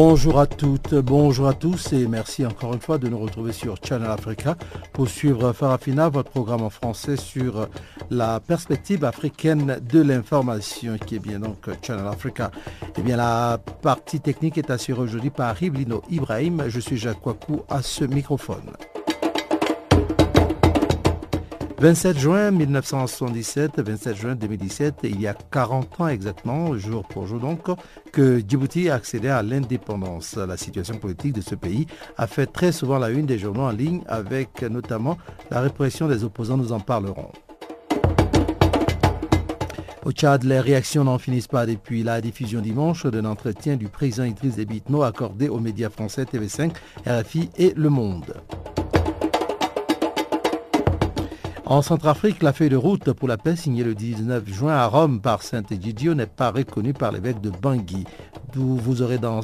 Bonjour à toutes, bonjour à tous et merci encore une fois de nous retrouver sur Channel Africa pour suivre Farafina, votre programme en français sur la perspective africaine de l'information qui est bien donc Channel Africa. Eh bien la partie technique est assurée aujourd'hui par Riblino Ibrahim, je suis Jacques Kouakou à ce microphone. 27 juin 1977, 27 juin 2017, il y a 40 ans exactement, jour pour jour donc, que Djibouti a accédé à l'indépendance. La situation politique de ce pays a fait très souvent la une des journaux en ligne avec notamment la répression des opposants, nous en parlerons. Au Tchad, les réactions n'en finissent pas depuis la diffusion dimanche d'un entretien du président Idriss Déby accordé aux médias français TV5, RFI et Le Monde. En Centrafrique, la feuille de route pour la paix signée le 19 juin à Rome par Saint-Egidio n'est pas reconnue par l'évêque de Bangui, d'où vous aurez dans,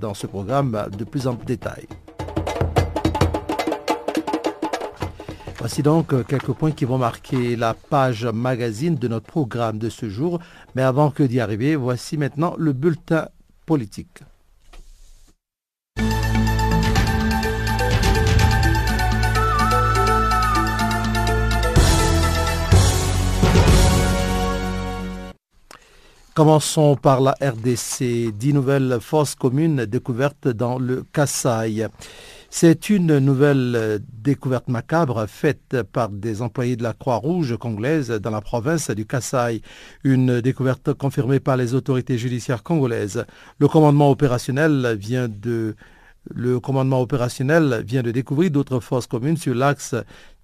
dans ce programme de plus amples détails. Voici donc quelques points qui vont marquer la page magazine de notre programme de ce jour. Mais avant que d'y arriver, voici maintenant le bulletin politique. Commençons par la RDC. Dix nouvelles fosses communes découvertes dans le Kassai. C'est une nouvelle découverte macabre faite par des employés de la Croix-Rouge congolaise dans la province du Kassai. Une découverte confirmée par les autorités judiciaires congolaises. Le commandement opérationnel vient de le commandement opérationnel vient de découvrir d'autres fosses communes sur l'axe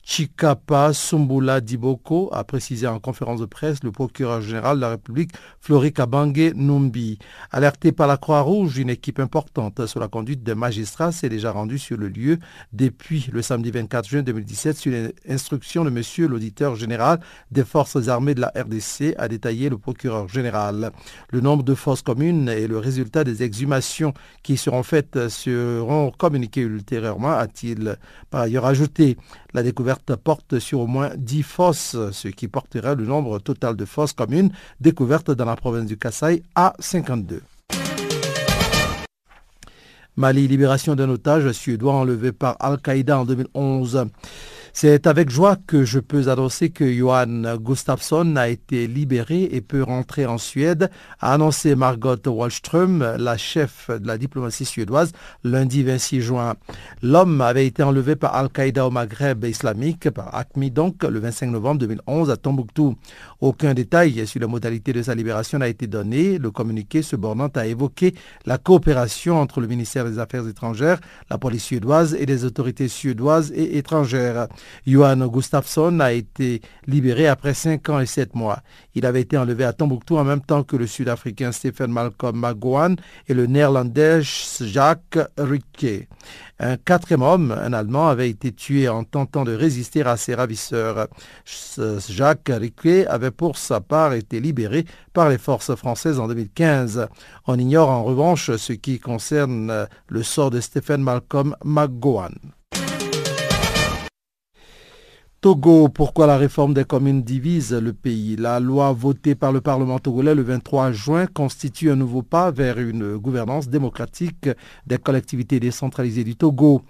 Chikapa Sumbula Diboko, a précisé en conférence de presse le procureur général de la République, Florika Bangé Numbi. Alerté par la Croix-Rouge, une équipe importante sur la conduite des magistrats s'est déjà rendue sur le lieu depuis le samedi 24 juin 2017 sur l'instruction de monsieur l'auditeur général des forces armées de la RDC, a détaillé le procureur général. Le nombre de forces communes et le résultat des exhumations qui seront faites seront communiqués ultérieurement, a-t-il par ailleurs ajouté. La découverte porte sur au moins 10 fosses, ce qui porterait le nombre total de fosses communes découvertes dans la province du Kassai à 52. Mali, libération d'un otage suédois enlevé par Al-Qaïda en 2011. C'est avec joie que je peux annoncer que Johan Gustafsson a été libéré et peut rentrer en Suède, a annoncé Margot Wallström, la chef de la diplomatie suédoise, lundi 26 juin. L'homme avait été enlevé par Al-Qaïda au Maghreb islamique, par ACMI donc, le 25 novembre 2011 à Tombouctou. Aucun détail sur la modalité de sa libération n'a été donné. Le communiqué se bornant à évoquer la coopération entre le ministère des Affaires étrangères, la police suédoise et les autorités suédoises et étrangères. Johan Gustafsson a été libéré après 5 ans et 7 mois. Il avait été enlevé à Tombouctou en même temps que le Sud-Africain Stephen Malcolm McGowan et le Néerlandais Jacques Rucke. Un quatrième homme, un Allemand, avait été tué en tentant de résister à ses ravisseurs. Jacques Riquet avait pour sa part été libéré par les forces françaises en 2015. On ignore en revanche ce qui concerne le sort de Stephen Malcolm McGowan. Togo, pourquoi la réforme des communes divise le pays? La loi votée par le Parlement togolais le 23 juin constitue un nouveau pas vers une gouvernance démocratique des collectivités décentralisées du Togo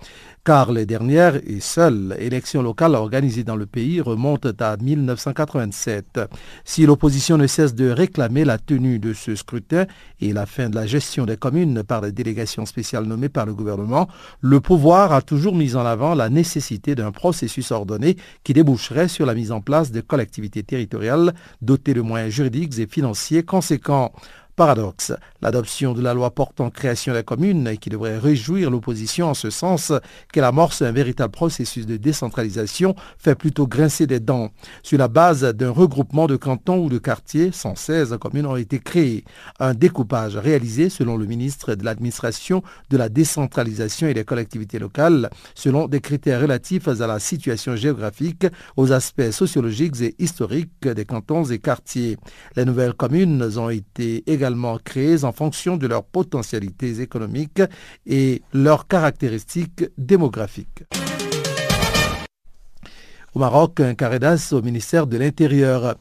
car les dernières et seules élections locales organisées dans le pays remontent à 1987. Si l'opposition ne cesse de réclamer la tenue de ce scrutin et la fin de la gestion des communes par des délégations spéciales nommées par le gouvernement, le pouvoir a toujours mis en avant la nécessité d'un processus ordonné qui déboucherait sur la mise en place de collectivités territoriales dotées de moyens juridiques et financiers conséquents. Paradoxe. L'adoption de la loi portant création de la commune, qui devrait réjouir l'opposition en ce sens qu'elle amorce un véritable processus de décentralisation, fait plutôt grincer des dents. Sur la base d'un regroupement de cantons ou de quartiers, 116 communes ont été créées. Un découpage réalisé selon le ministre de l'Administration, de la décentralisation et des collectivités locales, selon des critères relatifs à la situation géographique, aux aspects sociologiques et historiques des cantons et quartiers. Les nouvelles communes ont été également créées en fonction de leurs potentialités économiques et leurs caractéristiques démographiques. Au Maroc, un carré au ministère de l'Intérieur.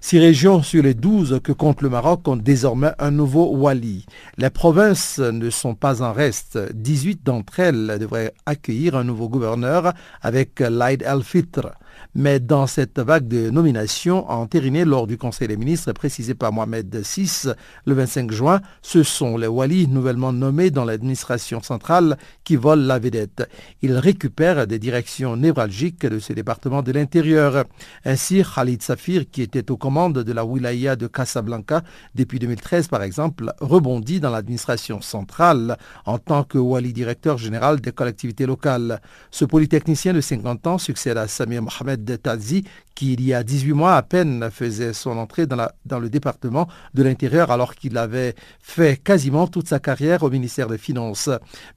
Six régions sur les douze que compte le Maroc ont désormais un nouveau Wali. Les provinces ne sont pas en reste. 18 d'entre elles devraient accueillir un nouveau gouverneur avec l'Aïd al-Fitr. Mais dans cette vague de nominations entérinée lors du Conseil des ministres précisé par Mohamed VI le 25 juin, ce sont les Wali nouvellement nommés dans l'administration centrale qui volent la vedette. Ils récupèrent des directions névralgiques de ce département de l'intérieur. Ainsi, Khalid Safir, qui était aux commandes de la wilaya de Casablanca depuis 2013 par exemple, rebondit dans l'administration centrale en tant que Wali directeur général des collectivités locales. Ce polytechnicien de 50 ans succède à Samir Mohamed de Tazi, qui il y a 18 mois à peine faisait son entrée dans, le département de l'Intérieur alors qu'il avait fait quasiment toute sa carrière au ministère des Finances.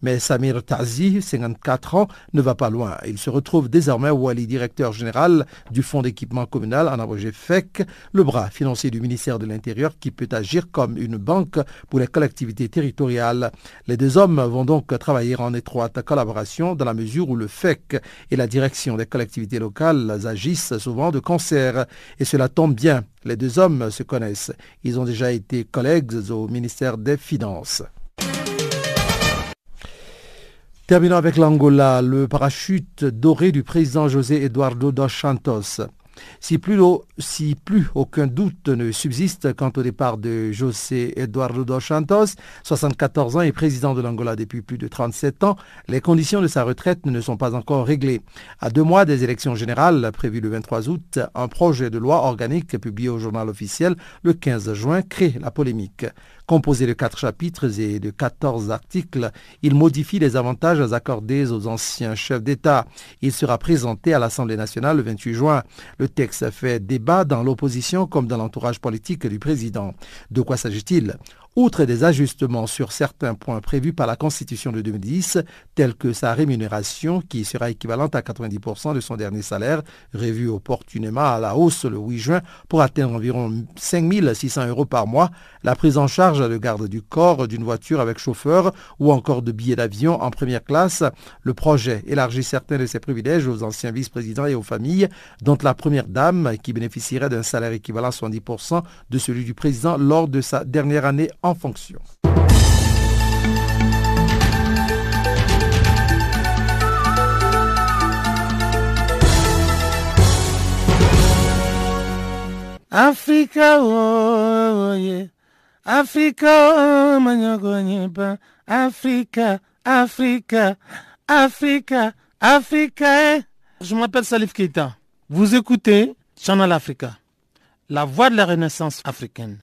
Mais Samir Tazi, 54 ans, ne va pas loin. Il se retrouve désormais Wali, directeur général du Fonds d'équipement communal, en abrégé FEC, le bras financier du ministère de l'Intérieur qui peut agir comme une banque pour les collectivités territoriales. Les deux hommes vont donc travailler en étroite collaboration dans la mesure où le FEC et la direction des collectivités locales agissent souvent de concert. Et cela tombe bien, les deux hommes se connaissent. Ils ont déjà été collègues au ministère des Finances. Terminons avec l'Angola, le parachute doré du président José Eduardo dos Santos. Si plus, aucun doute ne subsiste quant au départ de José Eduardo dos Santos, 74 ans et président de l'Angola depuis plus de 37 ans, les conditions de sa retraite ne sont pas encore réglées. À deux mois des élections générales prévues le 23 août, un projet de loi organique publié au journal officiel le 15 juin crée la polémique. Composé de quatre chapitres et de 14 articles, il modifie les avantages accordés aux anciens chefs d'État. Il sera présenté à l'Assemblée nationale le 28 juin. Le texte fait débat dans l'opposition comme dans l'entourage politique du président. De quoi s'agit-il? Outre des ajustements sur certains points prévus par la Constitution de 2010, tels que sa rémunération, qui sera équivalente à 90% de son dernier salaire, revu opportunément à la hausse le 8 juin pour atteindre environ 5 600 euros par mois, la prise en charge de garde du corps d'une voiture avec chauffeur ou encore de billets d'avion en première classe, le projet élargit certains de ses privilèges aux anciens vice-présidents et aux familles, dont la première dame, qui bénéficierait d'un salaire équivalent à 70% de celui du président lors de sa dernière année en fonction. Africa, oh, yeah. Africa, oh, Africa, Africa, Africa, Africa. Eh. Je m'appelle Salif Keita. Vous écoutez Channel Africa, la voix de la renaissance africaine.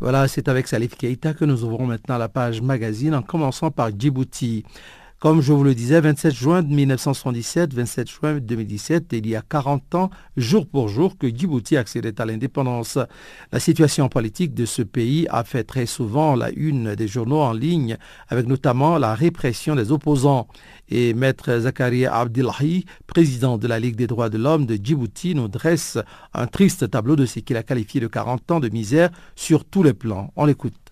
Voilà, c'est avec Salif Keita que nous ouvrons maintenant la page magazine en commençant par Djibouti. Comme je vous le disais, 27 juin 1977, 27 juin 2017, il y a 40 ans, jour pour jour, que Djibouti accédait à l'indépendance. La situation politique de ce pays a fait très souvent la une des journaux en ligne, avec notamment la répression des opposants. Et Maître Zakaria Abdillahi, président de la Ligue des droits de l'homme de Djibouti, nous dresse un triste tableau de ce qu'il a qualifié de 40 ans de misère sur tous les plans. On l'écoute.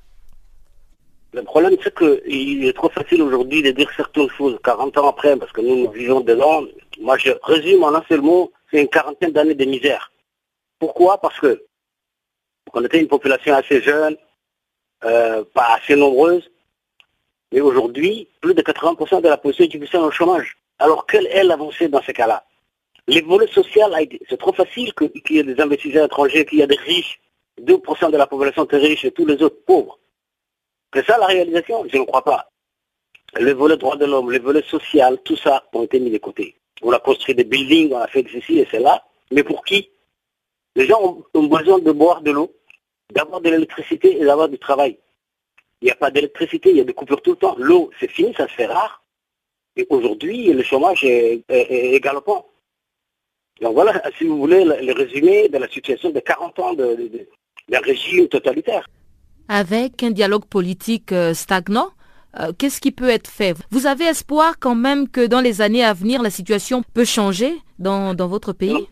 Le problème, c'est qu'il est trop facile aujourd'hui de dire certaines choses 40 ans après, parce que nous, nous vivons dedans. Moi, je résume en un seul mot, c'est une quarantaine d'années de misère. Pourquoi? Parce que on était une population assez jeune, euh, pas assez nombreuse, mais aujourd'hui, plus de 80% de la population est au chômage. Alors, quelle est l'avancée dans ce cas-là? Les volets sociaux, c'est trop facile qu'il y ait des investisseurs étrangers, qu'il y ait des riches, 2% de la population est riche et tous les autres pauvres. C'est ça la réalisation? Je ne crois pas. Le volet droit de l'homme, le volet social, tout ça ont été mis de côté. On a construit des buildings, on a fait ceci et cela, mais pour qui? Les gens ont, besoin de boire de l'eau, d'avoir de l'électricité et d'avoir du travail. Il n'y a pas d'électricité, il y a des coupures tout le temps. L'eau, c'est fini, ça se fait rare. Et aujourd'hui, le chômage est, galopant. Donc voilà, si vous voulez, le, résumé de la situation de 40 ans d'un régime totalitaire. Avec un dialogue politique euh, stagnant, euh, qu'est-ce qui peut être fait? Vous avez espoir quand même que dans les années à venir, la situation peut changer dans, dans votre pays?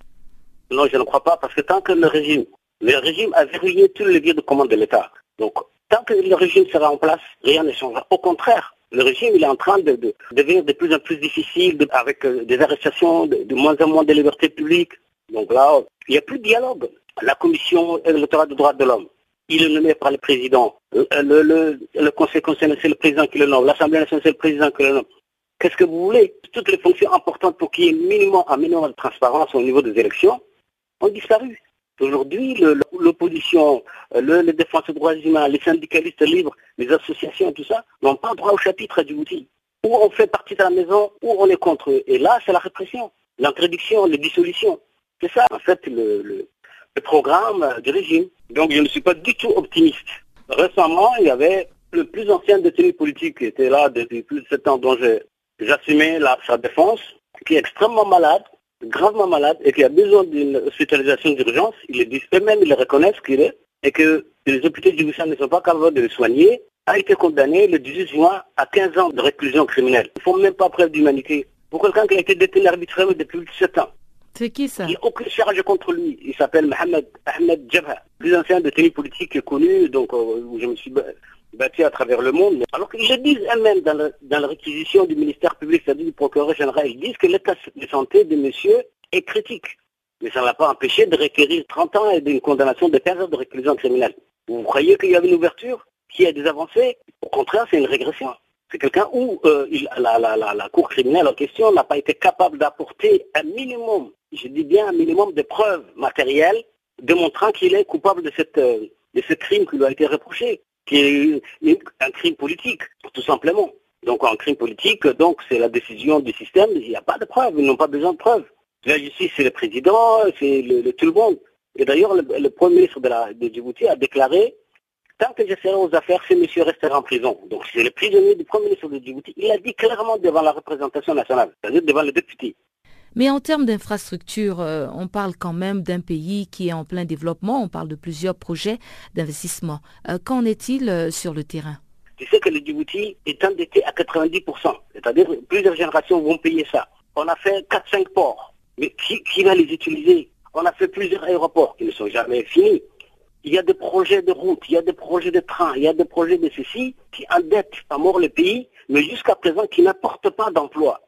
Non. Je ne crois pas, parce que tant que le régime, le régime a verrouillé tous les leviers de commande de l'État. Donc, tant que le régime sera en place, rien ne changera. Au contraire, le régime il est en train de, de devenir de plus en plus difficile, avec euh, des arrestations, de, moins en moins de liberté publique. Donc là, il n'y a plus de dialogue. La commission électorale des droits de l'homme, il est nommé par le président. Le, le, conseil constitutionnel, c'est le président qui le nomme. L'Assemblée nationale, c'est le président qui le nomme. Qu'est-ce que vous voulez? Toutes les fonctions importantes pour qu'il y ait minimum, un minimum de transparence au niveau des élections ont disparu. Aujourd'hui, l'opposition, euh, le, les défenseurs des droits humains, les syndicalistes libres, les associations, tout ça, n'ont pas droit au chapitre à Djibouti. Ou on fait partie de la maison, ou on est contre eux. Et là, c'est la répression, l'interdiction, les dissolutions. C'est ça, en fait, le, le- le programme du régime. Donc, je ne suis pas du tout optimiste. Récemment, il y avait le plus ancien détenu politique qui était là depuis plus de sept ans, dont j'assumais sa défense, qui est extrêmement malade, gravement malade et qui a besoin d'une hospitalisation d'urgence, ils le disent eux-mêmes, ils le reconnaissent qu'il est, et que les hôpitaux djiboutiens ne sont pas capables de le soigner, a été condamné le 18 juin à 15 ans de réclusion criminelle. Ils ne font même pas preuve d'humanité. Pour quelqu'un qui a été détenu arbitrairement depuis plus de 7 ans, C'est qui ça a aucune charge contre lui. Il s'appelle Mohamed Ahmed Jabha, plus ancien détenu politique connu, donc euh, où je me suis battu à travers le monde. Alors qu'ils disent eux-mêmes dans, la réquisition du ministère public, c'est-à-dire du procureur général, ils disent que l'état de santé de monsieur est critique. Mais ça ne l'a pas empêché de requérir 30 ans et d'une condamnation de 15 ans de réclusion criminelle. Vous croyez qu'il y avait une ouverture Qu'il y a des avancées Au contraire, c'est une régression. C'est quelqu'un où euh, la Cour criminelle en question n'a pas été capable d'apporter un minimum, je dis bien un minimum de preuves matérielles démontrant qu'il est coupable de, cette, euh, de ce crime qui lui a été reproché, qui est un crime politique, tout simplement. Donc un crime politique, donc c'est la décision du système, il n'y a pas de preuves, ils n'ont pas besoin de preuves. La justice, c'est le président, c'est le, le- tout le monde. Et d'ailleurs, le, le Premier ministre de, de Djibouti a déclaré Tant que je serai aux affaires, ce monsieur restera en prison. Donc c'est le prisonnier du Premier ministre de Djibouti. Il a dit clairement devant la représentation nationale, c'est-à-dire devant les députés. Mais en termes d'infrastructure, euh, on parle quand même d'un pays qui est en plein développement, on parle de plusieurs projets d'investissement. Euh, Qu'en est-il euh, sur le terrain? Tu sais que le Djibouti est endetté à 90%. C'est-à-dire plusieurs générations vont payer ça. On a fait 4-5 ports. Mais qui, qui va les utiliser? On a fait plusieurs aéroports qui ne sont jamais finis. Il y a des projets de routes, il y a des projets de trains, il y a des projets de ceci qui endettent à mort le pays, mais jusqu'à présent qui n'apportent pas d'emploi.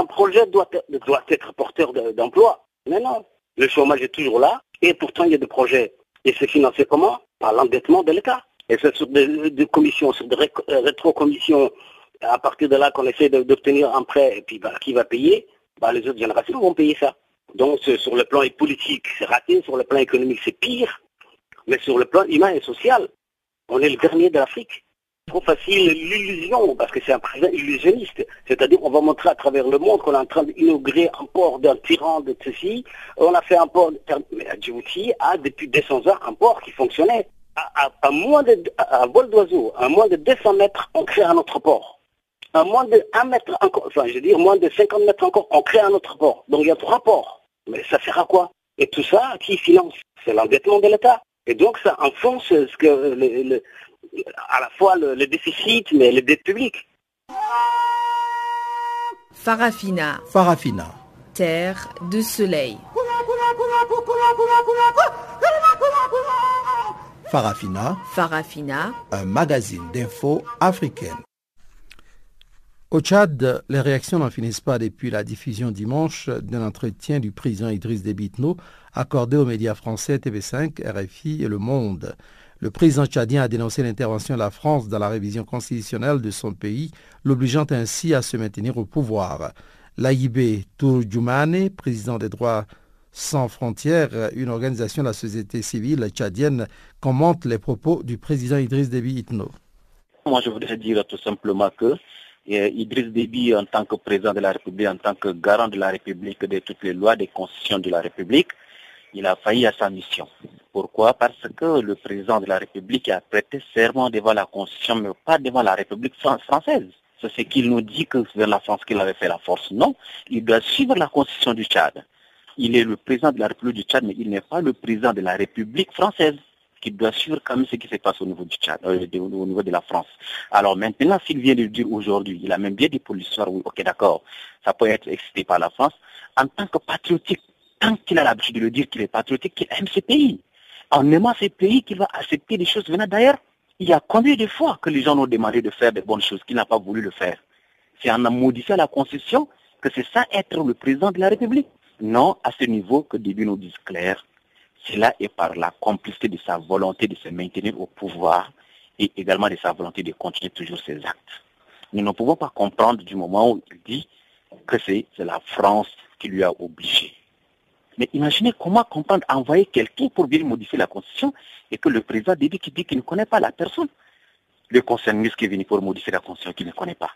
Un projet doit, doit être porteur de- d'emploi. Mais non, le chômage est toujours là, et pourtant il y a des projets. Et c'est financé comment? Par l'endettement de l'État. Et c'est sur des, des commissions, sur des euh, rétro-commissions, à partir de là qu'on essaie d'obtenir un prêt, et puis bah, qui va payer? Bah, Les autres générations vont payer ça. Donc sur le plan politique, c'est raté, sur le plan économique, c'est pire, mais sur le plan humain et social, on est le dernier de l'Afrique. Trop facile l'illusion, parce que c'est un président illusionniste. C'est-à-dire on va montrer à travers le monde qu'on est en train d'inaugurer un port d'un tyran de ceci. On a fait un port, à Djibouti a depuis 200 ans un port qui fonctionnait. À, moins de, à, vol d'oiseau, à moins de 200 mètres, on crée un autre port. À moins de 1 mètre encore, enfin je veux dire moins de 50 mètres encore, on crée un autre port. Donc il y a trois ports. Mais ça sert à quoi? Et tout ça, qui finance? C'est l'endettement de l'État. Et donc ça enfonce ce que le- à la fois le, le déficit, mais les dettes publiques. Farafina, Farafina. terre de soleil. Farafina, Farafina, un magazine d'infos africaine. Au Tchad, les réactions n'en finissent pas depuis la diffusion dimanche d'un entretien du président Idriss Déby Itno accordé aux médias français TV5, RFI et Le Monde. Le président tchadien a dénoncé l'intervention de la France dans la révision constitutionnelle de son pays, l'obligeant ainsi à se maintenir au pouvoir. L'AIB Tourjoumane, président des droits sans frontières, une organisation de la société civile tchadienne, commente les propos du président Idriss Déby Itno. Moi, je voudrais dire tout simplement que euh, Idriss Déby, en tant que président de la République, en tant que garant de la République, de toutes les lois, des constitutions de la République, il a failli à sa mission. Pourquoi? Parce que le président de la République a prêté serment devant la Constitution, mais pas devant la République française. C'est ce qu'il nous dit que c'est la France qu'il avait fait la force. Non, il doit suivre la Constitution du Tchad. Il est le président de la République du Tchad, mais il n'est pas le président de la République française qui doit suivre quand ce qui se passe au niveau du Tchad, euh, au niveau de la France. Alors maintenant, s'il vient de le dire aujourd'hui, il a même bien dit pour l'histoire, oui, ok, d'accord, ça peut être excité par la France, en tant que patriotique, tant qu'il a l'habitude de le dire qu'il est patriotique, qu'il aime ce pays en aimant ces pays qu'il va accepter des choses venant d'ailleurs. Il y a combien de fois que les gens ont demandé de faire des bonnes choses qu'il n'a pas voulu le faire? C'est en modifiant la Constitution que c'est ça être le président de la République. Non, à ce niveau que début nous disent clair, cela est par la complicité de sa volonté de se maintenir au pouvoir et également de sa volonté de continuer toujours ses actes. Nous ne pouvons pas comprendre du moment où il dit que c'est la France qui lui a obligé. Mais imaginez comment comprendre envoyer quelqu'un pour bien modifier la Constitution et que le président dit qu'il ne connaît pas la personne. Le concerniste qui est venu pour modifier la Constitution qu'il ne connaît pas.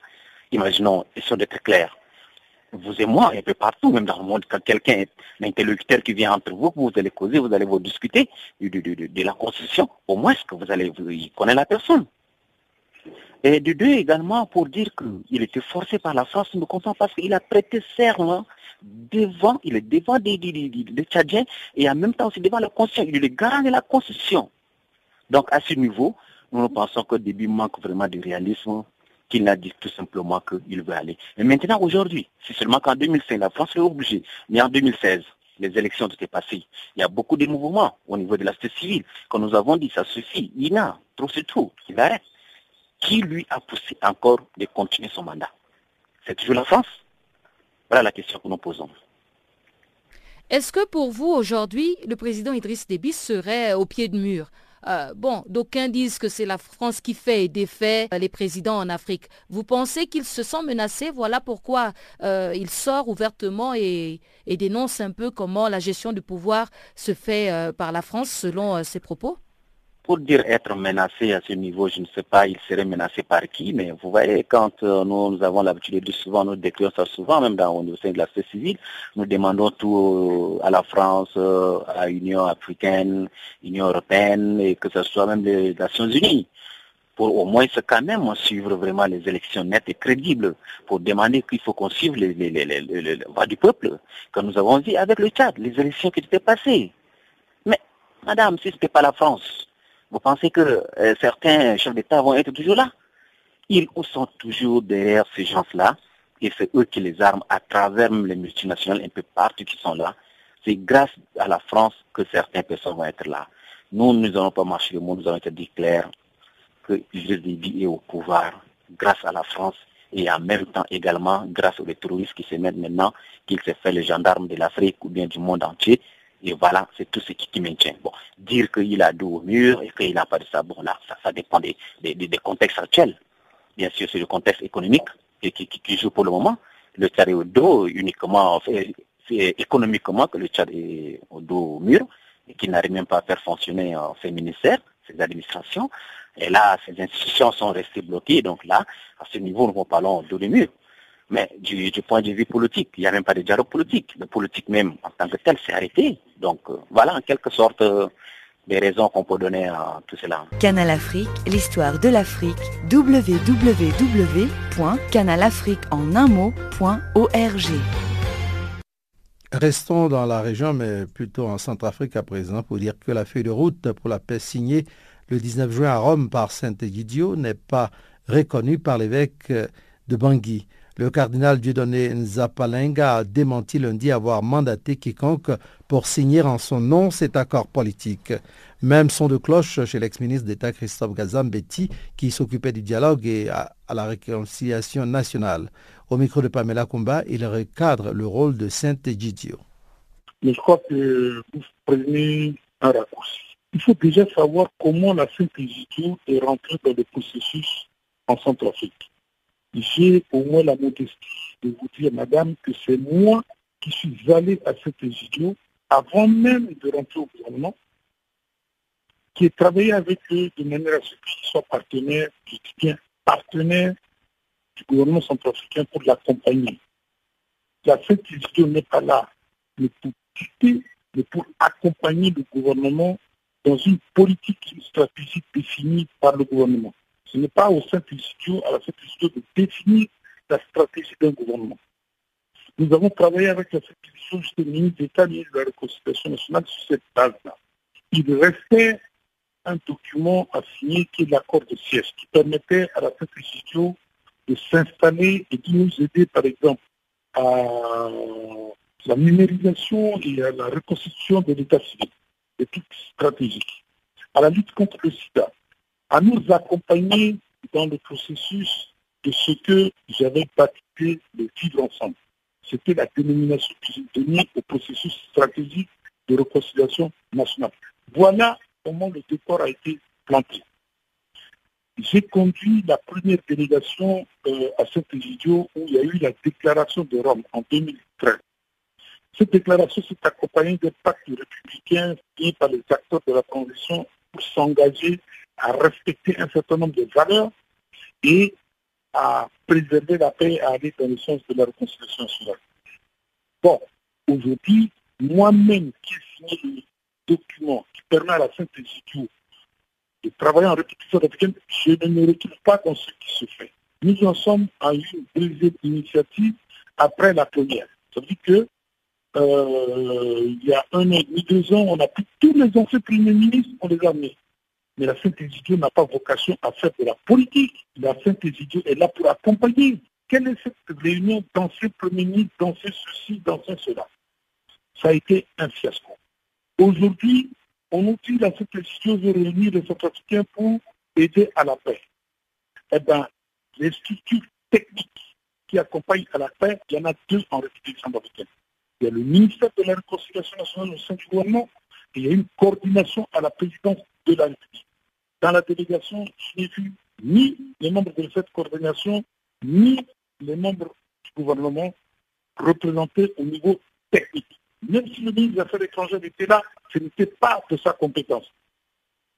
Imaginons, essayons d'être clair. Vous et moi, un peu partout, même dans le monde, quand quelqu'un est un interlocuteur qui vient entre vous, vous allez causer, vous allez vous discuter de, la Constitution, au moins que vous allez vous, connaître la personne? Et de deux également pour dire qu'il était forcé par la France, nous comprenons parce qu'il a prêté serment devant, il est devant des, Tchadiens et en même temps aussi devant la Constitution. Il est garant de la Constitution. Donc à ce niveau, nous pensons que début manque vraiment de réalisme, qu'il n'a dit tout simplement qu'il veut aller. Mais maintenant, aujourd'hui, c'est seulement qu'en 2005, la France est obligée. Mais en 2016, les élections étaient passées. Il y a beaucoup de mouvements au niveau de la société civile. Quand nous avons dit ça suffit, il a, trop c'est tout, il arrête. Qui lui a poussé encore de continuer son mandat C'est toujours la France voilà la question que nous posons. Est-ce que pour vous, aujourd'hui, le président Idriss Déby serait au pied de mur? Euh, bon, d'aucuns disent que c'est la France qui fait et défait les présidents en Afrique. Vous pensez qu'il se sent menacé Voilà pourquoi euh, il sort ouvertement et, dénonce un peu comment la gestion du pouvoir se fait euh, par la France selon ses propos pour dire être menacé à ce niveau, je ne sais pas, il serait menacé par qui, mais vous voyez, quand euh, nous, avons l'habitude de souvent, nous décrivons ça souvent, même dans, au sein de la société civile, nous demandons tout à la France, euh, à l'Union africaine, l'Union européenne, et que ce soit même les Nations unies pour au moins quand même suivre vraiment les élections nettes et crédibles, pour demander qu'il faut qu'on suive les, les, voix du peuple, que nous avons vu avec le Tchad, les élections qui étaient passées. Mais, madame, si ce n'était pas la France, vous pensez que euh, certains chefs d'État vont être toujours là? Ils sont toujours derrière ces gens-là et c'est eux qui les arment à travers les multinationales un peu partout qui sont là. C'est grâce à la France que certaines personnes vont être là. Nous, nous n'allons pas marcher le monde, nous allons être dit clair que Déby est au pouvoir grâce à la France et en même temps également grâce aux terroristes qui se mettent maintenant, qu'ils se fait les gendarmes de l'Afrique ou bien du monde entier, et voilà, c'est tout ce qui, maintient. Bon, dire qu'il a dos au mur et qu'il n'a pas de ça, là, ça, dépend des, contextes actuels. Bien sûr, c'est le contexte économique qui, joue pour le moment. Le Tchad est au dos uniquement, c'est économiquement que le Tchad est au dos au mur et qu'il n'arrive même pas à faire fonctionner ses ministères, ses administrations. Et là, ces institutions sont restées bloquées. Donc là, à ce niveau, nous parlons dos au mur. Mais du, point de vue politique, il n'y a même pas de dialogue politique. Le politique même, en tant que tel, s'est arrêté. Donc euh, voilà, en quelque sorte, euh, les raisons qu'on peut donner à tout cela. Canal Afrique, l'histoire de l'Afrique, www.canalafrique.org. Restons dans la région, mais plutôt en Centrafrique à présent, pour dire que la feuille de route pour la paix signée le 19 juin à Rome par Saint-Egidio n'est pas reconnue par l'évêque de Bangui. Le cardinal Dieudonné Nzapalenga a démenti lundi avoir mandaté quiconque pour signer en son nom cet accord politique. Même son de cloche chez l'ex-ministre d'État Christophe Gazambetti qui s'occupait du dialogue et à, la réconciliation nationale. Au micro de Pamela Kumba, il recadre le rôle de Saint-Egidio. je crois que vous prenez un raccourci. Il faut déjà savoir comment la Saint-Egidio est rentrée dans le processus en Centrafrique j'ai au moins la modestie de vous dire, madame, que c'est moi qui suis allé à cet étudiant avant même de rentrer au gouvernement, qui ai travaillé avec eux de manière à ce qu'ils soient partenaires, je dis partenaires du gouvernement centrafricain pour l'accompagner. La étudiant n'est pas là mais pour quitter, mais pour accompagner le gouvernement dans une politique, une stratégie définie par le gouvernement. Ce n'est pas au Saint-Institut, à la Saint-Institut de définir la stratégie d'un gouvernement. Nous avons travaillé avec la Saint-Institut, jusqu'au ministre d'État, ministre de la Réconciliation nationale, sur cette base-là. Il restait un document à signer qui est l'accord de siège, qui permettait à la Saint-Institut de s'installer et de nous aider, par exemple, à la numérisation et à la reconstitution de l'état civil, des trucs stratégiques, à la lutte contre le sida, à nous accompagner dans le processus de ce que j'avais baptisé le vivre ensemble. C'était la dénomination que j'ai donnée au processus stratégique de réconciliation nationale. Voilà comment le décor a été planté. J'ai conduit la première délégation euh, à Saint-Egidio où il y a eu la déclaration de Rome en 2013. Cette déclaration s'est accompagnée d'un pacte républicain signé par les acteurs de la transition pour s'engager à respecter un certain nombre de valeurs et à préserver la paix et à aller dans le sens de la réconciliation nationale. Bon, aujourd'hui, moi-même qui ai signé le document qui permet à la Sainte-Exécutive de travailler en République africaine, je ne me retrouve pas dans ce qui se fait. Nous en sommes à une deuxième initiative après la première. Ça veut dire que euh, il y a un an et demi, deux ans, on a pris tous les anciens premiers ministres, on les a mis. Mais la Sainte-Exécutive n'a pas vocation à faire de la politique. La Sainte-Exécutive est là pour accompagner. Quelle est cette réunion d'anciens premiers ministres, d'anciens ceci, d'anciens cela? Ça a été un fiasco. Aujourd'hui, on utilise la Sainte-Exécutive de réunir les Centrafricains pour aider à la paix. Eh bien, les structures techniques qui accompagnent à la paix, il y en a deux en République centrafricaine. Il y a le ministère de la Réconciliation nationale au sein du gouvernement et il y a une coordination à la présidence de la République. Dans la délégation, je n'ai vu ni les membres de cette coordination, ni les membres du gouvernement représentés au niveau technique. Même si le ministre des Affaires étrangères était là, ce n'était pas de sa compétence.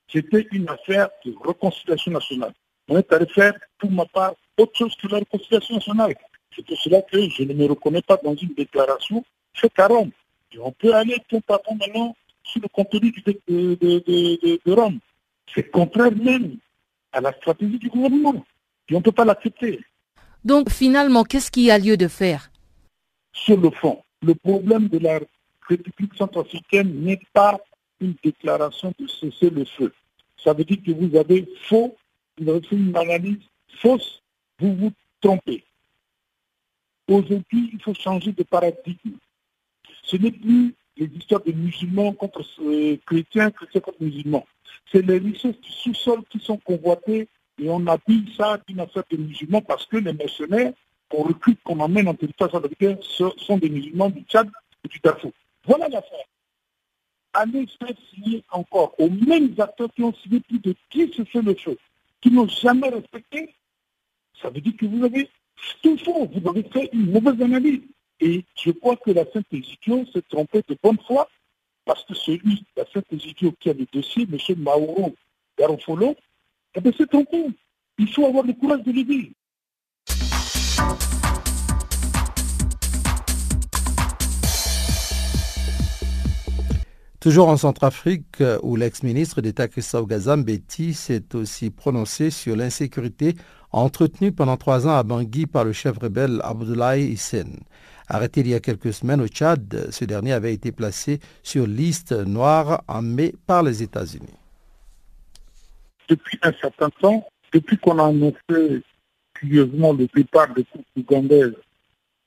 C'était une affaire de réconciliation nationale. On est allé faire, pour ma part, autre chose que la réconciliation nationale. C'est pour cela que je ne me reconnais pas dans une déclaration faite à Rome. Et on peut aller tout à maintenant sur le contenu de Rome. C'est contraire même à la stratégie du gouvernement. Et on ne peut pas l'accepter. Donc finalement, qu'est-ce qu'il y a lieu de faire? Sur le fond, le problème de la République centrafricaine n'est pas une déclaration de cesser le feu. Ça veut dire que vous avez faux, vous avez fait une analyse fausse, vous vous trompez. Aujourd'hui, il faut changer de paradigme. Ce n'est plus les histoires de musulmans contre euh, chrétiens, chrétiens contre musulmans. C'est les richesses du sous-sol qui sont convoitées et on appelle ça d'une affaire de musulmans parce que les mercenaires qu'on recrute, qu'on emmène en territoire centrafricain sont des musulmans du Tchad et du Darfour. Voilà l'affaire. Allez faire signer encore aux mêmes acteurs qui ont signé plus de qui se fait le feu, qui n'ont jamais respecté. Ça veut dire que vous avez tout faux, vous avez fait une mauvaise analyse. Et je crois que la Sainte-Égyptienne s'est trompée de bonne foi, parce que celui, la Sainte-Égyptienne qui a le dossier, M. Mauro Garofolo, eh bien, s'est trompé. Il faut avoir le courage de l'aider. Toujours en Centrafrique, où l'ex-ministre d'État Christophe Gazambetti s'est aussi prononcé sur l'insécurité entretenue pendant trois ans à Bangui par le chef rebelle Abdoulaye Hissène. Arrêté il y a quelques semaines au Tchad, ce dernier avait été placé sur liste noire en mai par les États-Unis. Depuis un certain temps, depuis qu'on a annoncé curieusement le départ des troupes ougandaises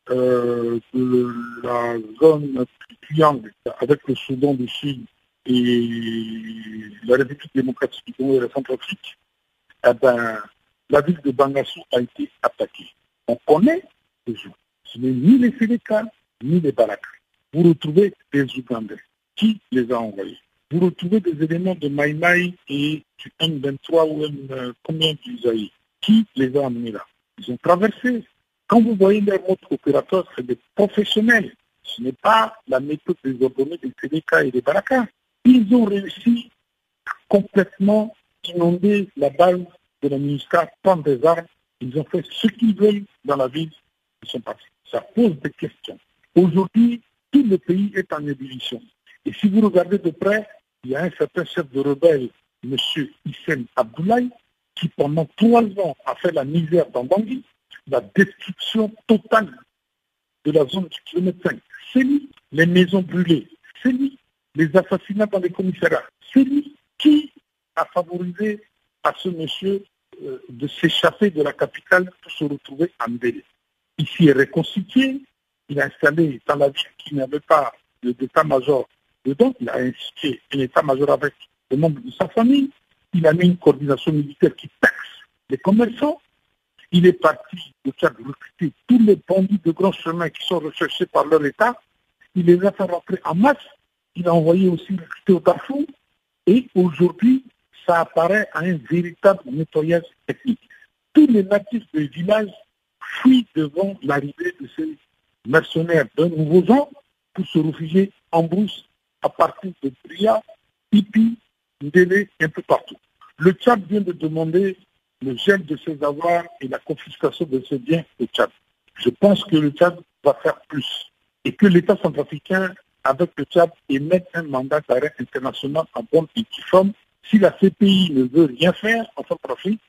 euh, de la zone triangle avec le Soudan du Sud et la République démocratique du Congo et la Centrafrique, eh ben, la ville de Bangassou a été attaquée. On connaît les gens ce n'est ni les Sénégal, ni les Barakri. Vous retrouvez des Ougandais. Qui les a envoyés Vous retrouvez des éléments de Maïmaï et du M23 ou M, euh, combien d'Isaïe Qui les a amenés là? Ils ont traversé. Quand vous voyez les autres opérateurs, c'est des professionnels. Ce n'est pas la méthode des ordonnés des Sénégal et des Baraka. Ils ont réussi à complètement inonder la base de la MINUSCA, prendre des armes. Ils ont fait ce qu'ils veulent dans la ville. Ils sont partis ça pose des questions. Aujourd'hui, tout le pays est en ébullition. Et si vous regardez de près, il y a un certain chef de rebelle, M. Hissène Abdoulaye, qui pendant trois ans a fait la misère dans Bangui, la destruction totale de la zone du kilomètre 5. C'est lui. Les maisons brûlées, c'est lui. Les assassinats dans les commissariats, c'est lui qui a favorisé à ce monsieur euh, de s'échapper de la capitale pour se retrouver en Mbélé. Ici est reconstitué, il a installé dans la ville qui n'avait pas d'état-major dedans, il a institué un état-major avec le membres de sa famille, il a mis une coordination militaire qui taxe les commerçants, il est parti de faire recruter tous les bandits de grands chemins qui sont recherchés par leur État, il les a fait rentrer en masse, il a envoyé aussi recruter au Darfour, et aujourd'hui, ça apparaît à un véritable nettoyage ethnique. Tous les natifs des villages fuient devant l'arrivée de ces mercenaires d'un nouveau genre pour se réfugier en brousse à partir de Bria, Pipi, Ndélé, un peu partout. Le Tchad vient de demander le gel de ses avoirs et la confiscation de ses biens au Tchad. Je pense que le Tchad va faire plus et que l'État centrafricain, avec le Tchad, émette un mandat d'arrêt international en bonne et due forme si la CPI ne veut rien faire en Centrafrique,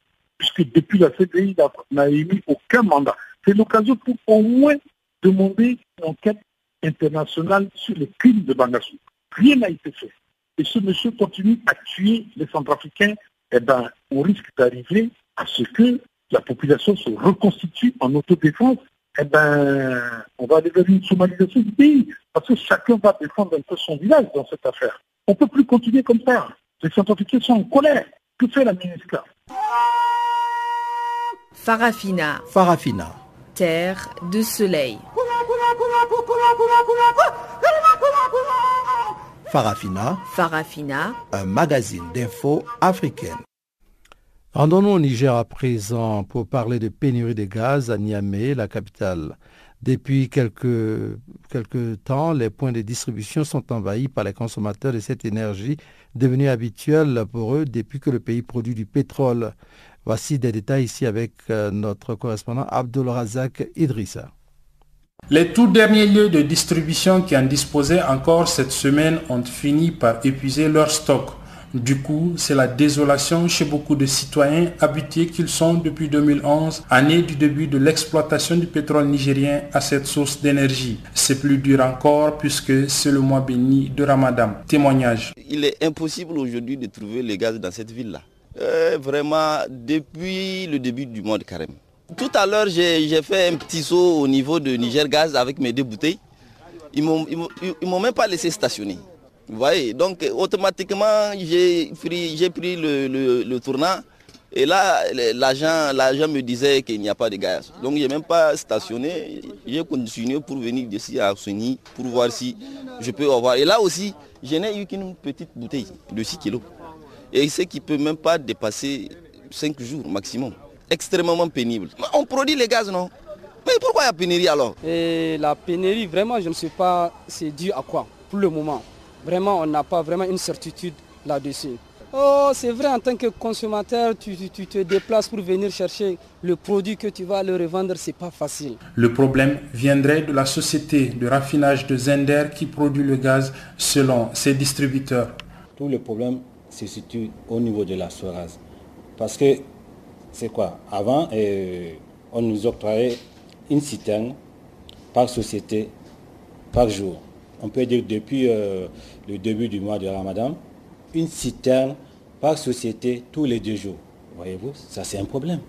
puisque depuis la CPI n'a émis aucun mandat. C'est l'occasion pour au moins demander une enquête internationale sur les crimes de Bangassou. Rien n'a été fait. Et ce monsieur continue à tuer les Centrafricains, eh ben, on risque d'arriver à ce que la population se reconstitue en autodéfense. Eh ben, on va aller vers une somalisation du pays, parce que chacun va défendre un peu son village dans cette affaire. On ne peut plus continuer comme ça. Les Centrafricains sont en colère. Que fait la ministre? Farafina. Farafina. Terre de soleil. Farafina. Farafina. Un magazine d'infos africaine. Rendons-nous au Niger à présent pour parler de pénurie de gaz à Niamey, la capitale. Depuis quelques, quelques temps, les points de distribution sont envahis par les consommateurs de cette énergie devenue habituelle pour eux depuis que le pays produit du pétrole. Voici des détails ici avec euh, notre correspondant Abdul Razak Idrissa. Les tout derniers lieux de distribution qui en disposaient encore cette semaine ont fini par épuiser leur stock. Du coup, c'est la désolation chez beaucoup de citoyens habitués qu'ils sont depuis 2011, année du début de l'exploitation du pétrole nigérien à cette source d'énergie. C'est plus dur encore puisque c'est le mois béni de Ramadan. Témoignage. Il est impossible aujourd'hui de trouver le gaz dans cette ville-là. Euh, vraiment, depuis le début du mois de carême. Tout à l'heure, j'ai fait un petit saut au niveau de Niger Gaz avec mes deux bouteilles. Ils ne m'ont même pas laissé stationner. Vous voyez, donc automatiquement, j'ai pris, pris le, tournant. Et là, l'agent me disait qu'il n'y a pas de gaz. Donc, je n'ai même pas stationné. J'ai continué pour venir d'ici à Arseny pour voir si je peux avoir. Et là aussi, je n'ai eu qu'une petite bouteille de 6 kilos. Et ce qui ne peut même pas dépasser 5 jours maximum. Extrêmement pénible. On produit les gaz, non? Mais pourquoi il y a pénurie alors? Et La pénurie, vraiment, je ne sais pas c'est dû à quoi pour le moment. Vraiment, on n'a pas vraiment une certitude là-dessus. Oh, c'est vrai, en tant que consommateur, tu, te déplaces pour venir chercher le produit que tu vas le revendre, c'est pas facile. Le problème viendrait de la société de raffinage de Zender qui produit le gaz selon ses distributeurs. Tout le problème se situe au niveau de la Soraz. Parce que c'est quoi? Avant, euh, on nous octroyait une citerne par société par jour on peut dire depuis euh, le début du mois de Ramadan, une citerne par société tous les deux jours. Voyez-vous, ça c'est un problème.